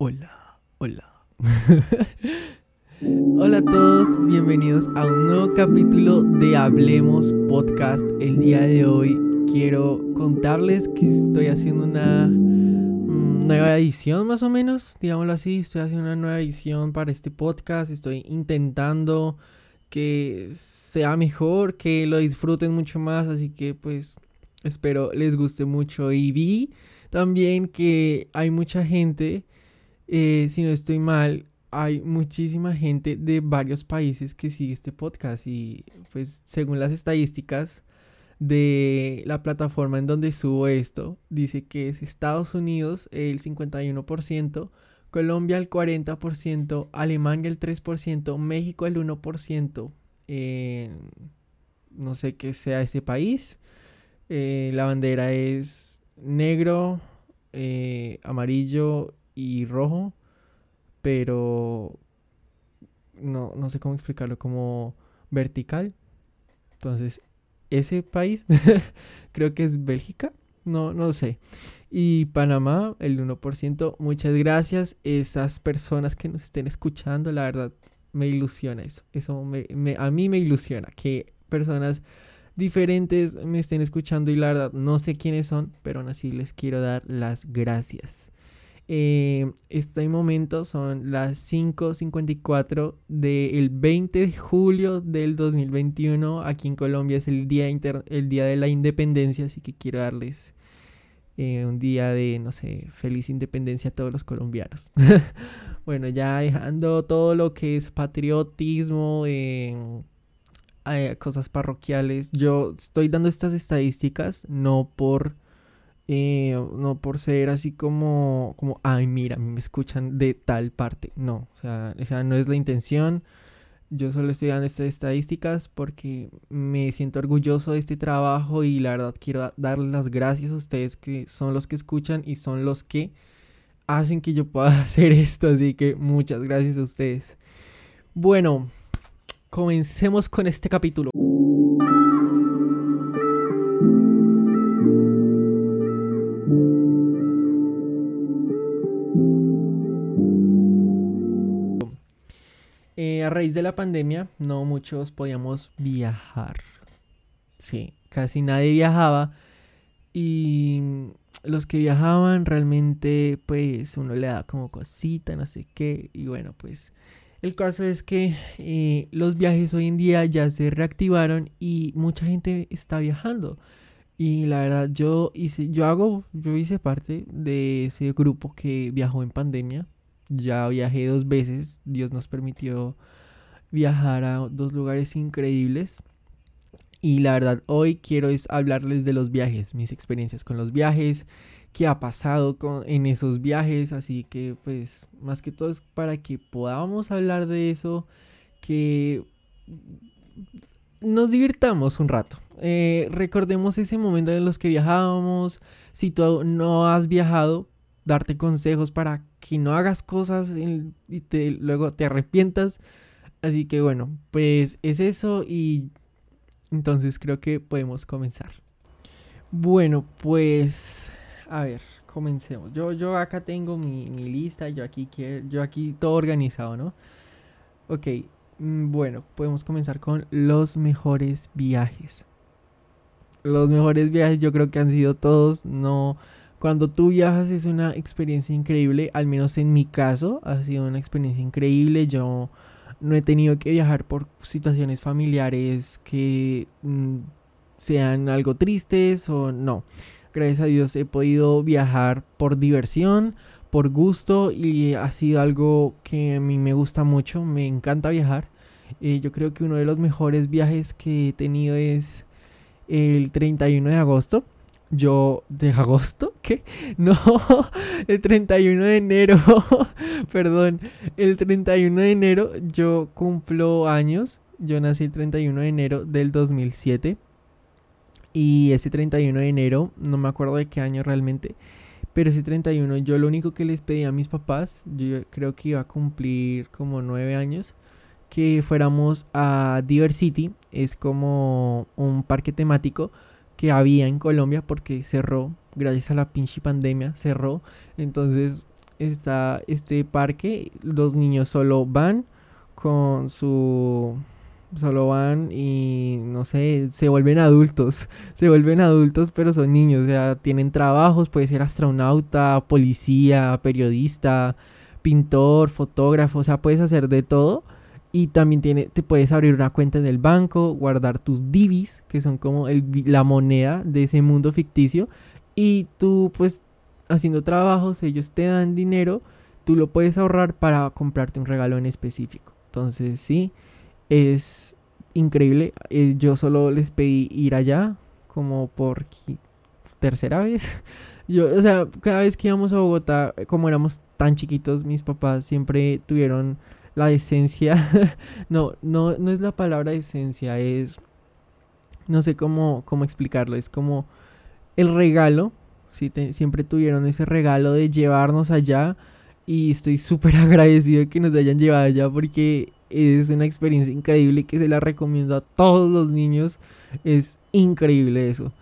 Hola, hola. hola a todos, bienvenidos a un nuevo capítulo de Hablemos Podcast. El día de hoy quiero contarles que estoy haciendo una mm, nueva edición más o menos, digámoslo así. Estoy haciendo una nueva edición para este podcast. Estoy intentando que sea mejor, que lo disfruten mucho más. Así que pues espero les guste mucho. Y vi también que hay mucha gente, eh, si no estoy mal, hay muchísima gente de varios países que sigue este podcast y pues según las estadísticas de la plataforma en donde subo esto, dice que es Estados Unidos el 51%, Colombia el 40%, Alemania el 3%, México el 1%. no sé qué sea ese país. Eh, la bandera es negro, eh, amarillo y rojo, pero no, no sé cómo explicarlo, como vertical. Entonces, ese país creo que es Bélgica, no, no sé. Y Panamá, el 1%. Muchas gracias. Esas personas que nos estén escuchando, la verdad, me ilusiona eso. Eso me, a mí me ilusiona que personas diferentes me estén escuchando y la verdad no sé quiénes son, pero aún así les quiero dar las gracias. Eh, este momento son las 5.54 del 20 de julio del 2021. Aquí en Colombia es el día, el día de la independencia, así que quiero darles eh, un día de, no sé, feliz independencia a todos los colombianos. bueno, ya dejando todo lo que es patriotismo, eh, cosas parroquiales. Yo estoy dando estas estadísticas no por eh, no por ser así como como ay mira me escuchan de tal parte no o sea, no es la intención. Yo solo estoy dando estas estadísticas porque me siento orgulloso de este trabajo y la verdad quiero darles las gracias a ustedes que son los que escuchan y son los que hacen que yo pueda hacer esto así que muchas gracias a ustedes. Bueno comencemos con este capítulo. A raíz de la pandemia, no muchos podíamos viajar. Sí, casi nadie viajaba. Y los que viajaban realmente, pues uno le da como cosita, no sé qué. Y bueno, pues el caso es que eh, los viajes hoy en día ya se reactivaron y mucha gente está viajando. Y la verdad, yo hice, yo hago, yo hice parte de ese grupo que viajó en pandemia. Ya viajé dos veces. Dios nos permitió viajar a dos lugares increíbles. Y la verdad, hoy quiero es hablarles de los viajes, mis experiencias con los viajes, qué ha pasado con, en esos viajes. Así que pues más que todo es para que podamos hablar de eso, que nos divirtamos un rato. Eh, recordemos ese momento en los que viajábamos. Si tú no has viajado, darte consejos para que no hagas cosas y te, luego te arrepientas. Así que bueno, pues es eso y entonces creo que podemos comenzar. Bueno, pues a ver, comencemos. Yo, yo acá tengo mi, lista, yo aquí, quiero, yo aquí todo organizado, ¿no? Ok, mm, bueno, podemos comenzar con los mejores viajes. Los mejores viajes yo creo que han sido todos, no... Cuando tú viajas es una experiencia increíble, al menos en mi caso ha sido una experiencia increíble. Yo no he tenido que viajar por situaciones familiares que mm, sean algo tristes o no gracias a Dios he podido viajar por diversión, por gusto y ha sido algo que a mí me gusta mucho, me encanta viajar. Eh, yo creo que uno de los mejores viajes que he tenido es el 31 de agosto. Yo, ¿de agosto? ¿Qué? No, el 31 de enero, perdón, el 31 de enero yo cumplo años. Yo nací el 31 de enero del 2007. Y ese 31 de enero, no me acuerdo de qué año realmente, pero ese 31 yo lo único que les pedí a mis papás, yo creo que iba a cumplir como nueve años, que fuéramos a Diversity, es como un parque temático que había en Colombia porque cerró, gracias a la pinche pandemia, cerró. Entonces está este parque, los niños solo van con su solo van y no sé, se vuelven adultos, se vuelven adultos pero son niños, o sea, tienen trabajos, puede ser astronauta, policía, periodista, pintor, fotógrafo, o sea, puedes hacer de todo y también tiene, te puedes abrir una cuenta en el banco, guardar tus divis, que son como el, la moneda de ese mundo ficticio y tú pues haciendo trabajos, ellos te dan dinero, tú lo puedes ahorrar para comprarte un regalo en específico. Entonces, sí, es increíble. Eh, yo solo les pedí ir allá como por tercera vez. Yo, o sea, cada vez que íbamos a Bogotá, como éramos tan chiquitos, mis papás siempre tuvieron la decencia. no, no, no es la palabra decencia, es. No sé cómo, cómo explicarlo. Es como el regalo. siempre tuvieron ese regalo de llevarnos allá. Y estoy súper agradecido de que nos hayan llevado allá porque es una experiencia increíble que se la recomiendo a todos los niños. Es increíble eso.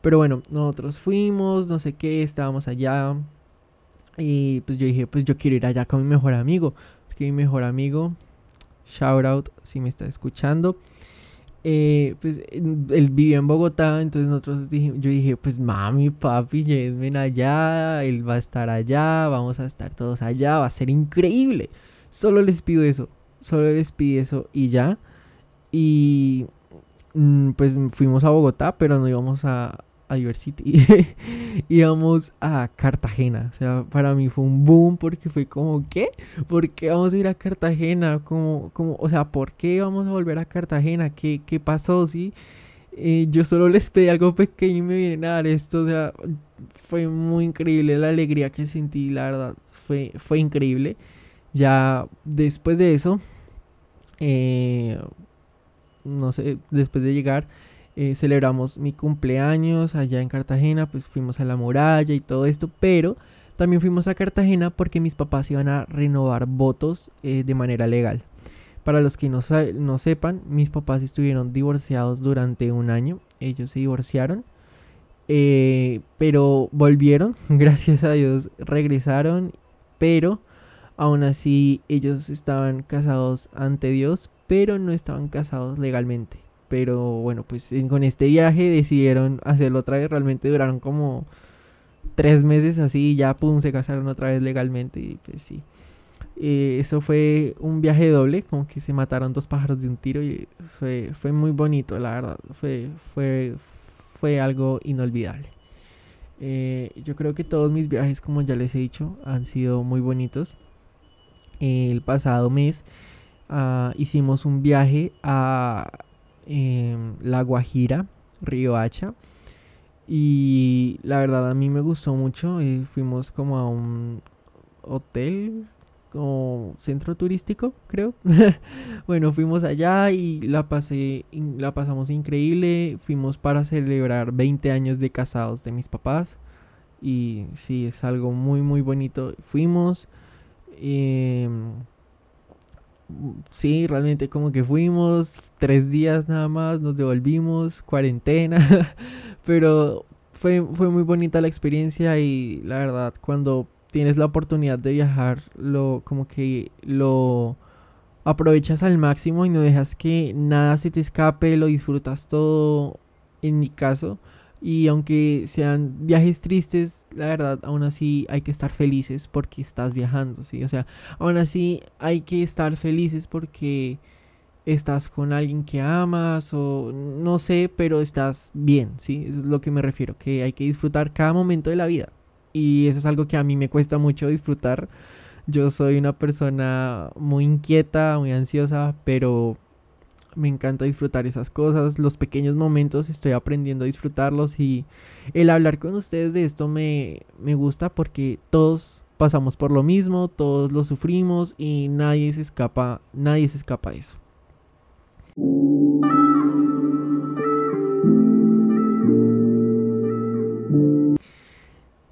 Pero bueno, nosotros fuimos, no sé qué, estábamos allá. Y pues yo dije, pues yo quiero ir allá con mi mejor amigo. Porque mi mejor amigo, shout out si me está escuchando. Eh, pues él vivía en Bogotá, entonces nosotros dije, yo dije, pues mami, papi, llévenme allá, él va a estar allá, vamos a estar todos allá, va a ser increíble. Solo les pido eso, solo les pide eso y ya. Y mm, pues fuimos a Bogotá, pero no íbamos a, a Diversity. íbamos a Cartagena. O sea, para mí fue un boom porque fue como, ¿qué? ¿Por qué vamos a ir a Cartagena? Como, como, o sea, ¿por qué vamos a volver a Cartagena? ¿Qué, qué pasó? ¿Sí? Eh, yo solo les pedí algo pequeño y me vienen a dar esto. O sea, fue muy increíble la alegría que sentí, la verdad. Fue, fue increíble. Ya después de eso, eh, no sé, después de llegar, eh, celebramos mi cumpleaños allá en Cartagena, pues fuimos a la muralla y todo esto, pero también fuimos a Cartagena porque mis papás iban a renovar votos eh, de manera legal. Para los que no, no sepan, mis papás estuvieron divorciados durante un año, ellos se divorciaron, pero volvieron, gracias a Dios regresaron, pero Aún así, ellos estaban casados ante Dios, pero no estaban casados legalmente. Pero bueno, pues con este viaje decidieron hacerlo otra vez. Realmente duraron como tres meses así y ya pum, se casaron otra vez legalmente. Y pues sí. Eh, eso fue un viaje doble, como que se mataron dos pájaros de un tiro y fue, fue muy bonito, la verdad. Fue, fue, fue algo inolvidable. Eh, yo creo que todos mis viajes, como ya les he dicho, han sido muy bonitos el pasado mes ah, hicimos un viaje a em, La Guajira, Río Hacha. Y la verdad a mí me gustó mucho. Eh, fuimos como a un hotel, como centro turístico, creo. bueno, fuimos allá y la pasé, la pasamos increíble. Fuimos para celebrar 20 años de casados de mis papás. Y sí, es algo muy, muy bonito. Fuimos, y, sí, realmente como que fuimos tres días nada más, nos devolvimos, cuarentena, pero fue, fue muy bonita la experiencia y la verdad cuando tienes la oportunidad de viajar, lo como que lo aprovechas al máximo y no dejas que nada se te escape, lo disfrutas todo. En mi caso, y aunque sean viajes tristes, la verdad, aún así hay que estar felices porque estás viajando, ¿sí? O sea, aún así hay que estar felices porque estás con alguien que amas o no sé, pero estás bien, ¿sí? Eso es lo que me refiero, que hay que disfrutar cada momento de la vida. Y eso es algo que a mí me cuesta mucho disfrutar. Yo soy una persona muy inquieta, muy ansiosa, pero me encanta disfrutar esas cosas, los pequeños momentos, estoy aprendiendo a disfrutarlos y el hablar con ustedes de esto me, me gusta porque todos pasamos por lo mismo, todos lo sufrimos y nadie se escapa, nadie se escapa de eso.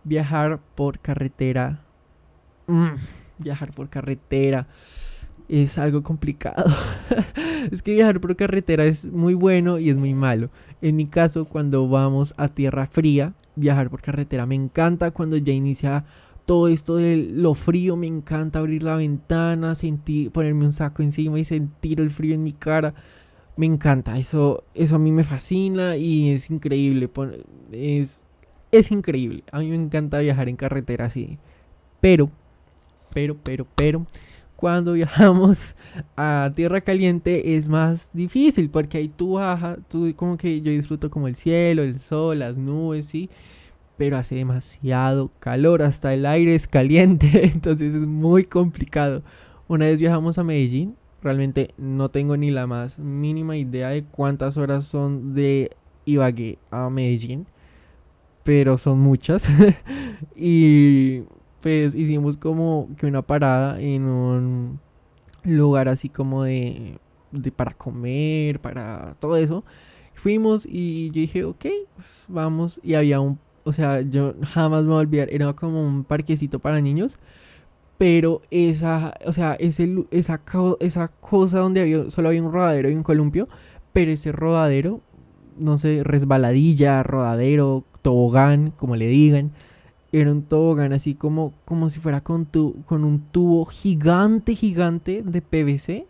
Viajar por carretera. Mm, viajar por carretera es algo complicado. es que viajar por carretera es muy bueno y es muy malo. En mi caso, cuando vamos a tierra fría, viajar por carretera me encanta cuando ya inicia todo esto de lo frío, me encanta abrir la ventana, sentir, ponerme un saco encima y sentir el frío en mi cara. Me encanta, eso, eso a mí me fascina y es increíble. Es, es increíble. A mí me encanta viajar en carretera así. Pero, pero, pero, pero, cuando viajamos a tierra caliente es más difícil porque ahí tú bajas, tú como que yo disfruto como el cielo, el sol, las nubes, sí pero hace demasiado calor, hasta el aire es caliente, entonces es muy complicado. Una vez viajamos a Medellín, realmente no tengo ni la más mínima idea de cuántas horas son de Ibagué a Medellín, pero son muchas. y pues hicimos como que una parada en un lugar así como de, de para comer, para todo eso. Fuimos y yo dije, ok, pues vamos. Y había un o sea, yo jamás me voy a olvidar, era como un parquecito para niños, pero esa, o sea, ese, esa, esa cosa donde había, solo había un rodadero y un columpio, pero ese rodadero, no sé, resbaladilla, rodadero, tobogán, como le digan, era un tobogán así como, como si fuera con, tu, con un tubo gigante, gigante de PVC,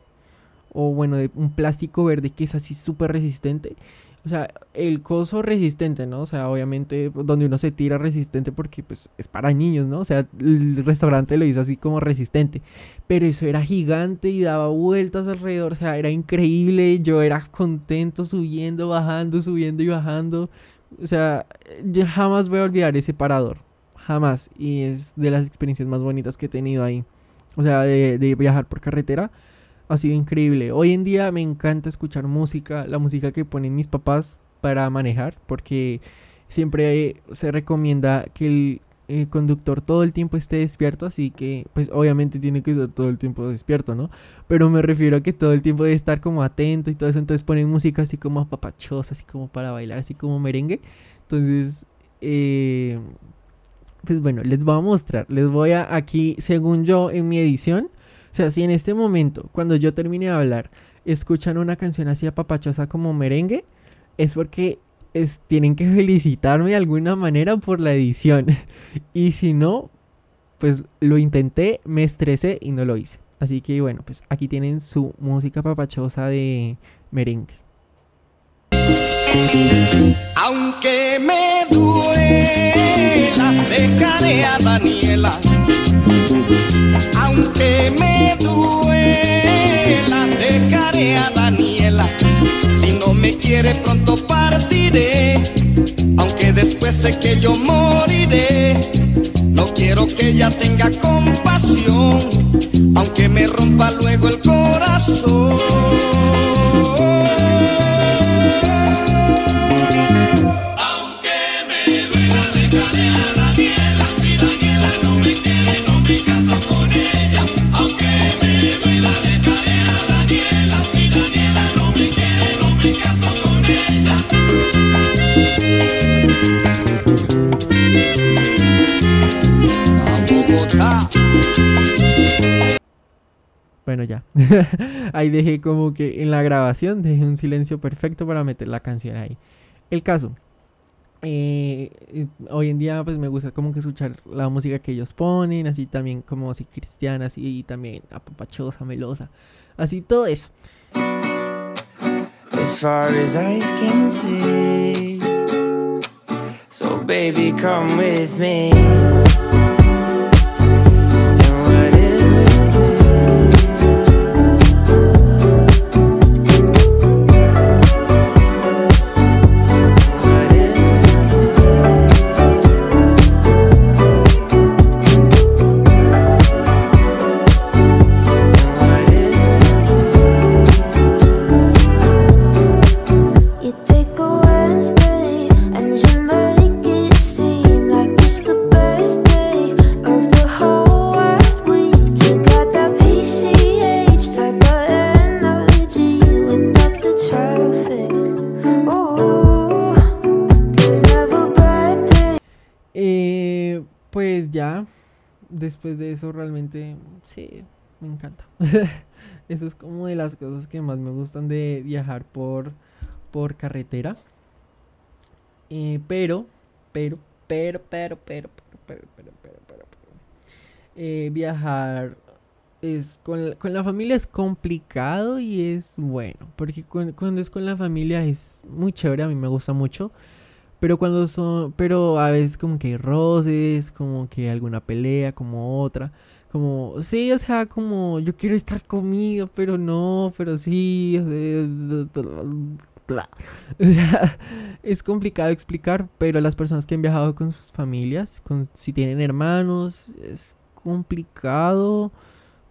o bueno, de un plástico verde que es así súper resistente o sea, el coso resistente, ¿no? O sea, obviamente donde uno se tira resistente porque pues es para niños, ¿no? O sea, el restaurante lo hizo así como resistente. Pero eso era gigante y daba vueltas alrededor, o sea, era increíble. Yo era contento subiendo, bajando, subiendo y bajando. O sea, yo jamás voy a olvidar ese parador. Jamás. Y es de las experiencias más bonitas que he tenido ahí. O sea, de, de viajar por carretera ha sido increíble. Hoy en día me encanta escuchar música, la música que ponen mis papás para manejar, porque siempre se recomienda que el, conductor todo el tiempo esté despierto, así que pues obviamente tiene que estar todo el tiempo despierto, ¿no? Pero me refiero a que todo el tiempo debe estar como atento y todo eso, entonces ponen música así como apapachosa, así como para bailar, así como merengue. Entonces, eh, pues bueno, les voy a mostrar, les voy a aquí, según yo en mi edición, o sea, si en este momento, cuando yo termine de hablar, escuchan una canción así apapachosa como merengue, es porque tienen que felicitarme de alguna manera por la edición. y si no, pues lo intenté, me estresé y no lo hice. Así que bueno, pues aquí tienen su música papachosa de merengue. Aunque me duela, dejaré a Daniela. Aunque me duela, dejaré a Daniela. Si no me quiere pronto partiré, aunque después sé que yo moriré. No quiero que ella tenga compasión, aunque me rompa luego el corazón. Bueno, ya. ahí dejé como que en la grabación dejé un silencio perfecto para meter la canción ahí. El caso. Eh, hoy en día pues me gusta como que escuchar la música que ellos ponen, así también como así cristiana, así también apapachosa, melosa, así todo eso. So baby come with me. Eso realmente, sí, me encanta. eso es como de las cosas que más me gustan de viajar por, por carretera. pero, pero, pero, pero, pero, pero, pero, pero, pero, eh, viajar es con, con, la familia es complicado y es bueno, porque cuando es con la familia es muy chévere, a mí me gusta mucho, pero cuando son, pero a veces como que hay roces, como que alguna pelea, como otra, como, sí, o sea, como yo quiero estar conmigo, pero no, pero sí, o sea, es complicado explicar, pero las personas que han viajado con sus familias, con, si tienen hermanos, es complicado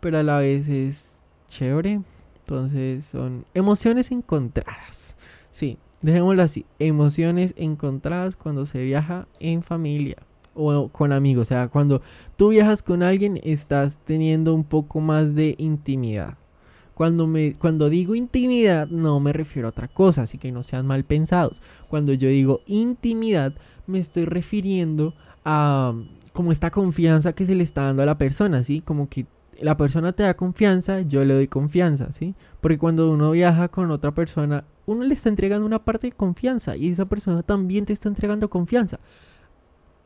pero a la vez es chévere. Entonces son emociones encontradas. Sí, dejémoslo así. Emociones encontradas cuando se viaja en familia o con amigos. O sea, cuando tú viajas con alguien estás teniendo un poco más de intimidad. Cuando, me, cuando digo intimidad no me refiero a otra cosa, así que no sean mal pensados. Cuando yo digo intimidad me estoy refiriendo a como esta confianza que se le está dando a la persona, ¿sí? Como que la persona te da confianza, yo le doy confianza, ¿sí? Porque cuando uno viaja con otra persona, uno le está entregando una parte de confianza y esa persona también te está entregando confianza.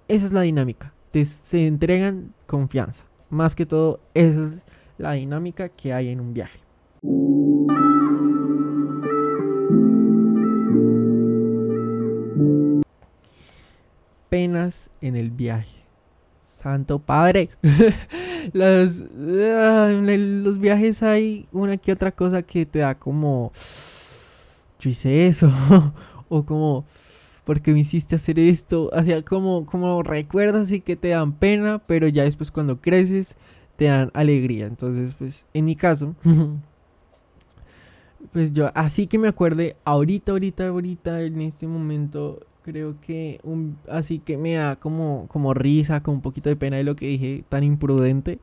Esa es la dinámica. Te, se entregan confianza. Más que todo, esa es la dinámica que hay en un viaje. Penas en el viaje. Santo Padre. los, en los viajes hay una que otra cosa que te da como, hice eso, o como, ¿por qué me hiciste hacer esto? O sea, como, como recuerdas y que te dan pena, pero ya después cuando creces te dan alegría. Entonces, pues, en mi caso, pues yo, así que me acuerde, ahorita, ahorita, ahorita, en este momento, creo que un, así que me da como, como risa, con un poquito de pena de lo que dije, tan imprudente,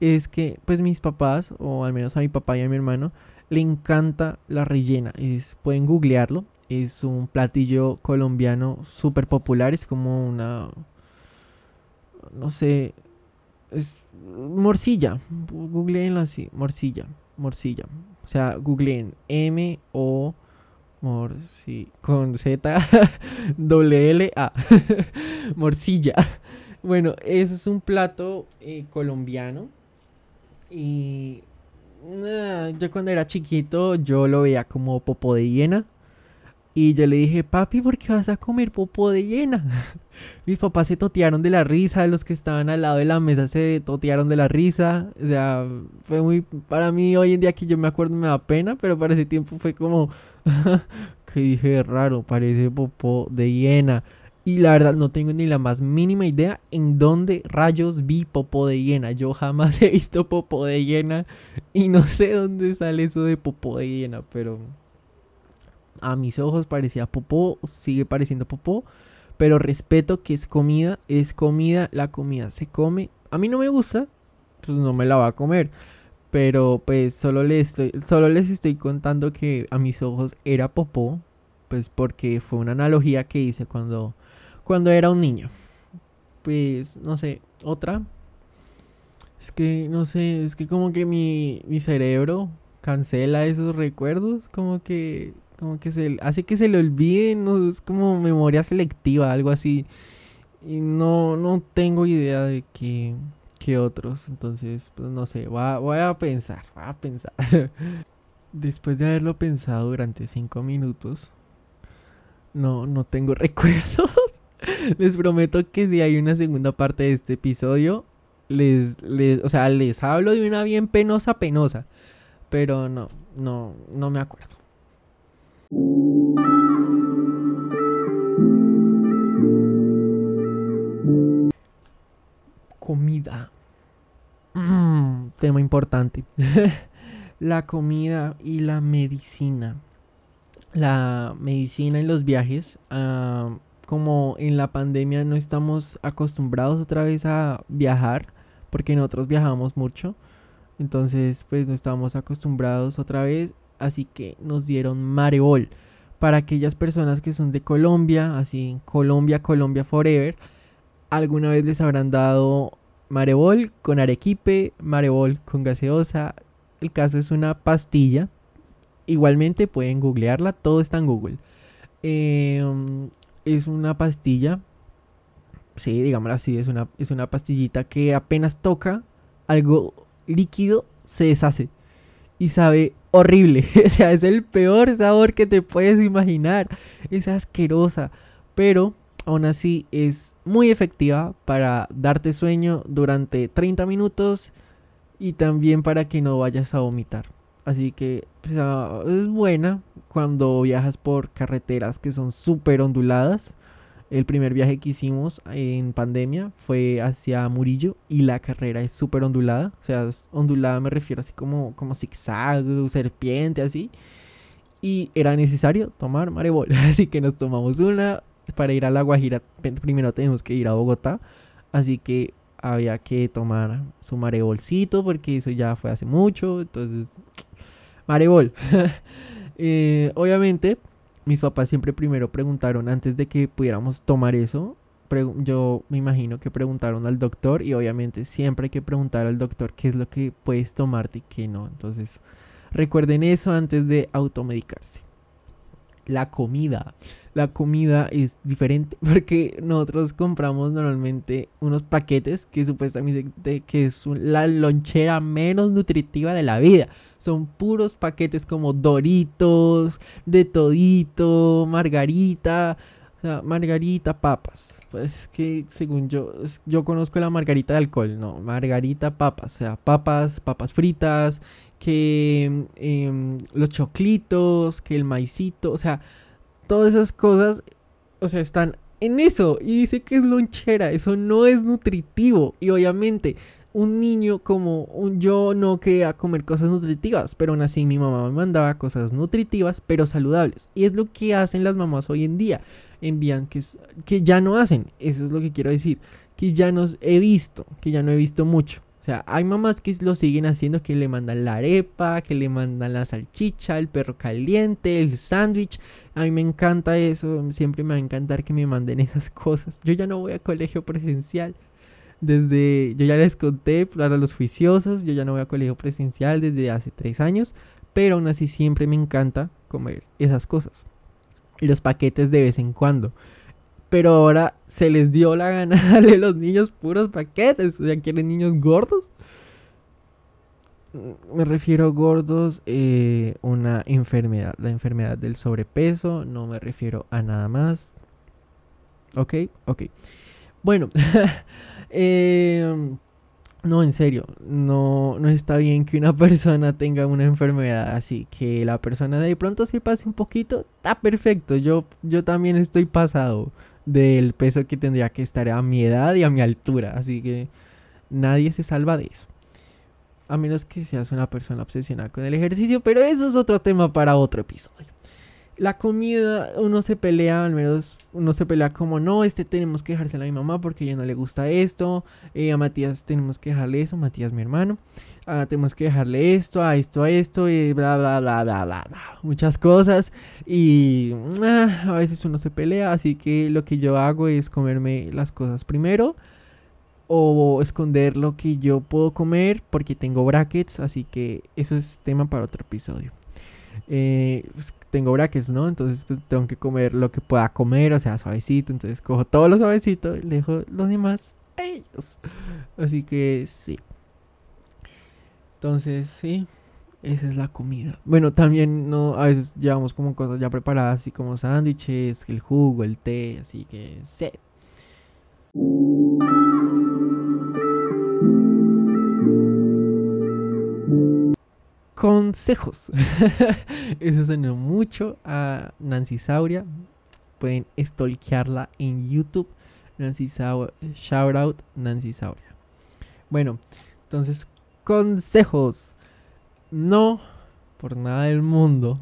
es que pues mis papás, o al menos a mi papá y a mi hermano, le encanta la rellena. Es, pueden googlearlo, es un platillo colombiano súper popular, es como una, no sé, es morcilla, googleenlo así, morcilla, morcilla. O sea, googleen M O Morci con Z W L A morcilla. Bueno, ese es un plato eh, colombiano y yo cuando era chiquito yo lo veía como popo de hiena y yo le dije, papi, ¿por qué vas a comer popo de hiena? Mis papás se totearon de la risa, los que estaban al lado de la mesa se totearon de la risa. O sea, fue muy, para mí hoy en día que yo me acuerdo me da pena, pero para ese tiempo fue como, que dije, raro, parece popo de hiena. Y la verdad no tengo ni la más mínima idea en dónde rayos vi popo de hiena. Yo jamás he visto popo de hiena y no sé dónde sale eso de popo de hiena, pero a mis ojos parecía popó, sigue pareciendo popó, pero respeto que es comida, es comida, la comida se come. A mí no me gusta, pues no me la va a comer. Pero pues solo les estoy, solo les estoy contando que a mis ojos era popó, pues porque fue una analogía que hice cuando, cuando era un niño. Pues no sé, otra. Es que no sé, es que como que mi, mi cerebro cancela esos recuerdos, como que como que se hace que se le olviden, no, es como memoria selectiva, algo así. Y no, no tengo idea de qué, qué otros. Entonces, pues no sé, voy a, voy a pensar, voy a pensar. Después de haberlo pensado durante cinco minutos, no, no tengo recuerdos. les prometo que si hay una segunda parte de este episodio, les, les, o sea, les hablo de una bien penosa, penosa. Pero no, no, no me acuerdo. Comida. Mm, tema importante. la comida y la medicina. La medicina y los viajes. Ah, como en la pandemia no estamos acostumbrados otra vez a viajar. Porque nosotros viajamos mucho. Entonces pues no estamos acostumbrados otra vez así que nos dieron Marebol. Para aquellas personas que son de Colombia, así Colombia, Colombia Forever, alguna vez les habrán dado Marebol con arequipe, Marebol con gaseosa. El caso es una pastilla. Igualmente pueden googlearla, todo está en Google. Em, es una pastilla. Sí, digámoslo así, es una, es una pastillita que apenas toca algo líquido se deshace y sabe horrible. o sea, es el peor sabor que te puedes imaginar. Es asquerosa, pero aún así es muy efectiva para darte sueño durante 30 minutos y también para que no vayas a vomitar. Así que es buena cuando viajas por carreteras que son súper onduladas. El primer viaje que hicimos en pandemia fue hacia Murillo y la carrera es súper ondulada. O sea, ondulada me refiero así como, como zigzag, serpiente, así. Y era necesario tomar marebol. Así que nos tomamos una. Para ir a La Guajira primero tenemos que ir a Bogotá. Así que había que tomar su marebolcito porque eso ya fue hace mucho. Entonces, marebol. Eh, obviamente mis papás siempre primero preguntaron, antes de que pudiéramos tomar eso, yo me imagino que preguntaron al doctor y obviamente siempre hay que preguntar al doctor qué es lo que puedes tomarte y qué no. Entonces, recuerden eso antes de automedicarse. La comida. La comida es diferente porque nosotros compramos normalmente unos paquetes que supuestamente que es la lonchera menos nutritiva de la vida. Son puros paquetes como Doritos, de todito, margarita, o sea, margarita, papas. Pues que según yo, yo conozco la margarita de alcohol, no, margarita, papas, o sea, papas, papas fritas, que em, los choclitos, que el maicito, o sea, todas esas cosas, o sea, están en eso. Y dice que es lonchera, eso no es nutritivo. Y obviamente un niño como un, yo no quería comer cosas nutritivas, pero aún así mi mamá me mandaba cosas nutritivas, pero saludables. Y es lo que hacen las mamás hoy en día. Envían que, que ya no hacen, eso es lo que quiero decir, que ya nos he visto, que ya no he visto mucho. O sea, hay mamás que lo siguen haciendo, que le mandan la arepa, que le mandan la salchicha, el perro caliente, el sándwich. A mí me encanta eso, siempre me va a encantar que me manden esas cosas. Yo ya no voy a colegio presencial desde, yo ya les conté para los juiciosos, yo ya no voy a colegio presencial desde hace tres años, pero aún así siempre me encanta comer esas cosas. Los paquetes de vez en cuando. Pero ahora se les dio la gana darle a los niños puros paquetes. O sea, ¿quieren niños gordos? Mm, me refiero a gordos, eh, una enfermedad, la enfermedad del sobrepeso, no me refiero a nada más. Ok, ok. Bueno, eh, no, en serio, no, no está bien que una persona tenga una enfermedad así, que la persona de pronto se pase un poquito, está perfecto, yo, yo también estoy pasado del peso que tendría que estar a mi edad y a mi altura, así que nadie se salva de eso. A menos que seas una persona obsesionada con el ejercicio, pero eso es otro tema para otro episodio la comida, uno se pelea, al menos uno se pelea como, no, este tenemos que dejárselo a mi mamá porque ella no le gusta esto, eh, a Matías tenemos que dejarle eso, Matías mi hermano, ah, tenemos que dejarle esto, a esto, a esto, y bla, bla, bla, bla, bla, bla, muchas cosas, y ah, a veces uno se pelea, así que lo que yo hago es comerme las cosas primero, o esconder lo que yo puedo comer porque tengo brackets, así que eso es tema para otro episodio. Eh, pues, tengo brackets, ¿no? Entonces pues tengo que comer lo que pueda comer, o sea, suavecito. Entonces cojo todo lo suavecito y dejo los demás a ellos. Así que sí. Entonces, sí. Esa es la comida. Bueno, también no, a veces llevamos como cosas ya preparadas, así como sándwiches, el jugo, el té, así que sí consejos. Eso suena mucho a Nancy Sauria. Pueden stalkearla en YouTube. Nancy Sauria. Shout out Nancy Sauria. Bueno, entonces, consejos. No, por nada del mundo,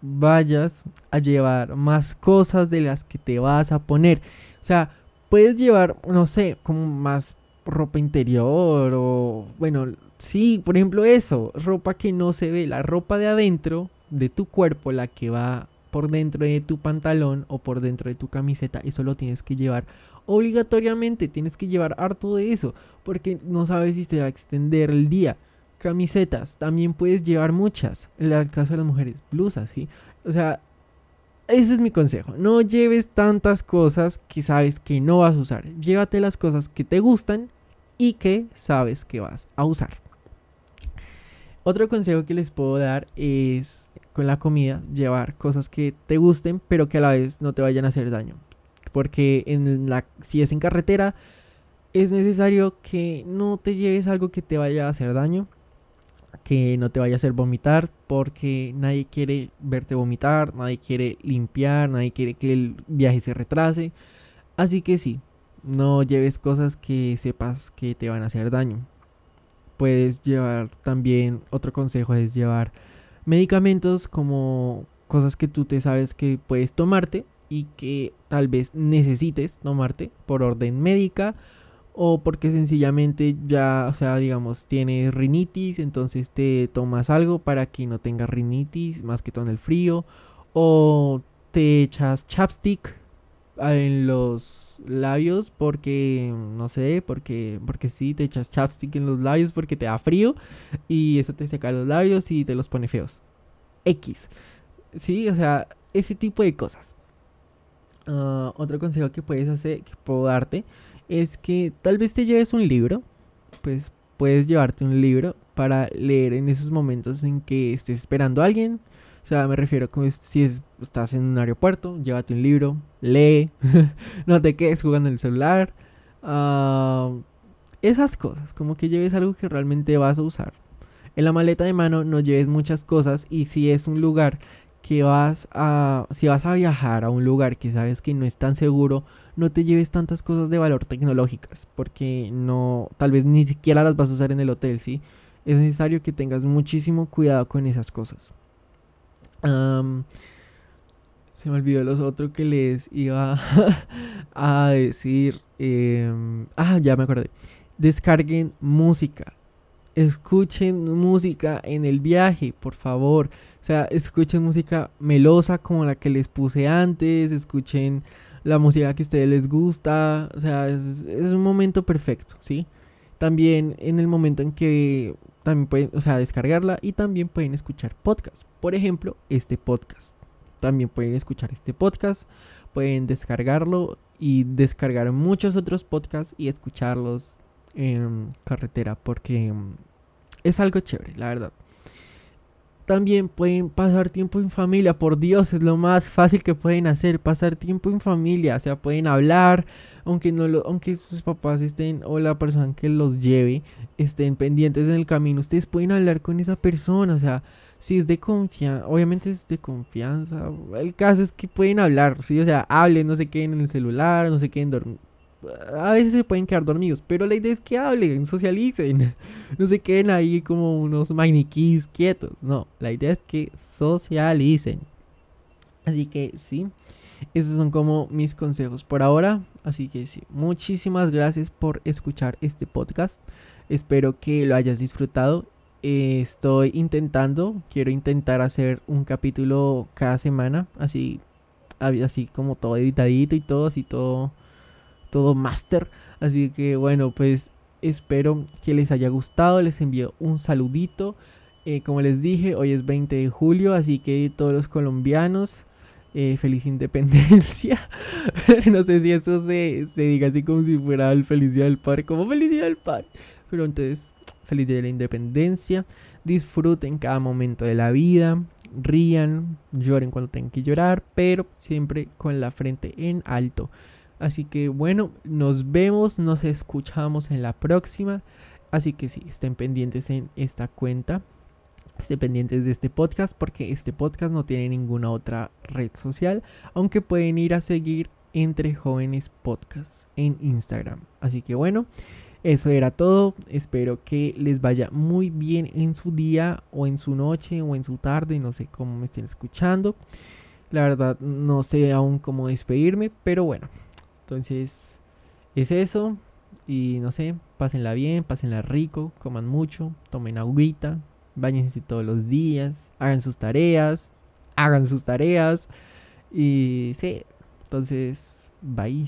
vayas a llevar más cosas de las que te vas a poner. O sea, puedes llevar, no sé, como más ropa interior o, bueno, Sí, por ejemplo eso, ropa que no se ve, la ropa de adentro de tu cuerpo, la que va por dentro de tu pantalón o por dentro de tu camiseta, eso lo tienes que llevar obligatoriamente, tienes que llevar harto de eso, porque no sabes si te va a extender el día. Camisetas, también puedes llevar muchas, en el caso de las mujeres, blusas, ¿sí? O sea, ese es mi consejo, no lleves tantas cosas que sabes que no vas a usar, llévate las cosas que te gustan y que sabes que vas a usar. Otro consejo que les puedo dar es con la comida llevar cosas que te gusten pero que a la vez no te vayan a hacer daño. Porque en la, si es en carretera es necesario que no te lleves algo que te vaya a hacer daño, que no te vaya a hacer vomitar, porque nadie quiere verte vomitar, nadie quiere limpiar, nadie quiere que el viaje se retrase. Así que sí, no lleves cosas que sepas que te van a hacer daño. Puedes llevar también, otro consejo es llevar medicamentos como cosas que tú te sabes que puedes tomarte y que tal vez necesites tomarte por orden médica o porque sencillamente ya, o sea, digamos, tienes rinitis, entonces te tomas algo para que no tengas rinitis, más que todo en el frío, o te echas chapstick en los labios porque no sé, porque porque sí te echas chapstick en los labios porque te da frío y eso te seca los labios y te los pone feos. X. Sí, o sea, ese tipo de cosas. Ah, otro consejo que puedes hacer, que puedo darte, es que tal vez te lleves un libro, pues puedes llevarte un libro para leer en esos momentos en que estés esperando a alguien. O sea, me refiero a si estás en un aeropuerto, llévate un libro, lee, no te quedes jugando en el celular. Ah, esas cosas, como que lleves algo que realmente vas a usar. En la maleta de mano no lleves muchas cosas y si es un lugar que vas a, si vas a viajar a un lugar que sabes que no es tan seguro, no te lleves tantas cosas de valor tecnológicas, porque no, tal vez ni siquiera las vas a usar en el hotel, ¿sí? Es necesario que tengas muchísimo cuidado con esas cosas. Se me olvidó los otros que les iba a decir. Em, ah, ya me acordé. Descarguen música escuchen música en el viaje, por favor. O sea, escuchen música melosa como la que les puse antes, escuchen la música que a ustedes les gusta. O sea, es, un momento perfecto, ¿sí? También en el momento en que también pueden, o sea, descargarla y también pueden escuchar podcast. Por ejemplo, este podcast. También pueden escuchar este podcast, pueden descargarlo y descargar muchos otros podcasts y escucharlos en carretera porque mm, es algo chévere, la verdad. También pueden pasar tiempo en familia, por Dios, es lo más fácil que pueden hacer, pasar tiempo en familia, o sea, pueden hablar, aunque no lo, aunque sus papás estén o la persona que los lleve estén pendientes en el camino, ustedes pueden hablar con esa persona, o sea, si es de confianza, obviamente es de confianza, el caso es que pueden hablar, sí, o sea, hablen, no se queden en el celular, no se queden dormidos a veces se pueden quedar dormidos, pero la idea es que hablen, socialicen, no se queden ahí como unos maniquís quietos, no, la idea es que socialicen. Así que sí, esos son como mis consejos por ahora, así que sí, muchísimas gracias por escuchar este podcast, espero que lo hayas disfrutado. estoy intentando, quiero intentar hacer un capítulo cada semana, así, así como todo editadito y todo, así todo todo máster. Así que bueno, pues espero que les haya gustado. Les envío un saludito. Eh, como les dije, hoy es 20 de julio, así que todos los colombianos, eh, feliz independencia. no sé si eso se, se, diga así como si fuera el felicidad del padre, como felicidad del padre. Pero entonces, feliz día de la independencia. Disfruten cada momento de la vida. Rían, lloren cuando tengan que llorar, pero siempre con la frente en alto. Así que bueno, nos vemos, nos escuchamos en la próxima. Así que sí, estén pendientes en esta cuenta. Estén pendientes de este podcast porque este podcast no tiene ninguna otra red social. Aunque pueden ir a seguir entre jóvenes podcasts en Instagram. Así que bueno, eso era todo. Espero que les vaya muy bien en su día o en su noche o en su tarde. No sé cómo me estén escuchando. La verdad no sé aún cómo despedirme, pero bueno, entonces, es eso. Y no sé, pásenla bien, pásenla rico, coman mucho, tomen agüita, Báñense todos los días, hagan sus tareas, hagan sus tareas. Y sí, entonces, bye.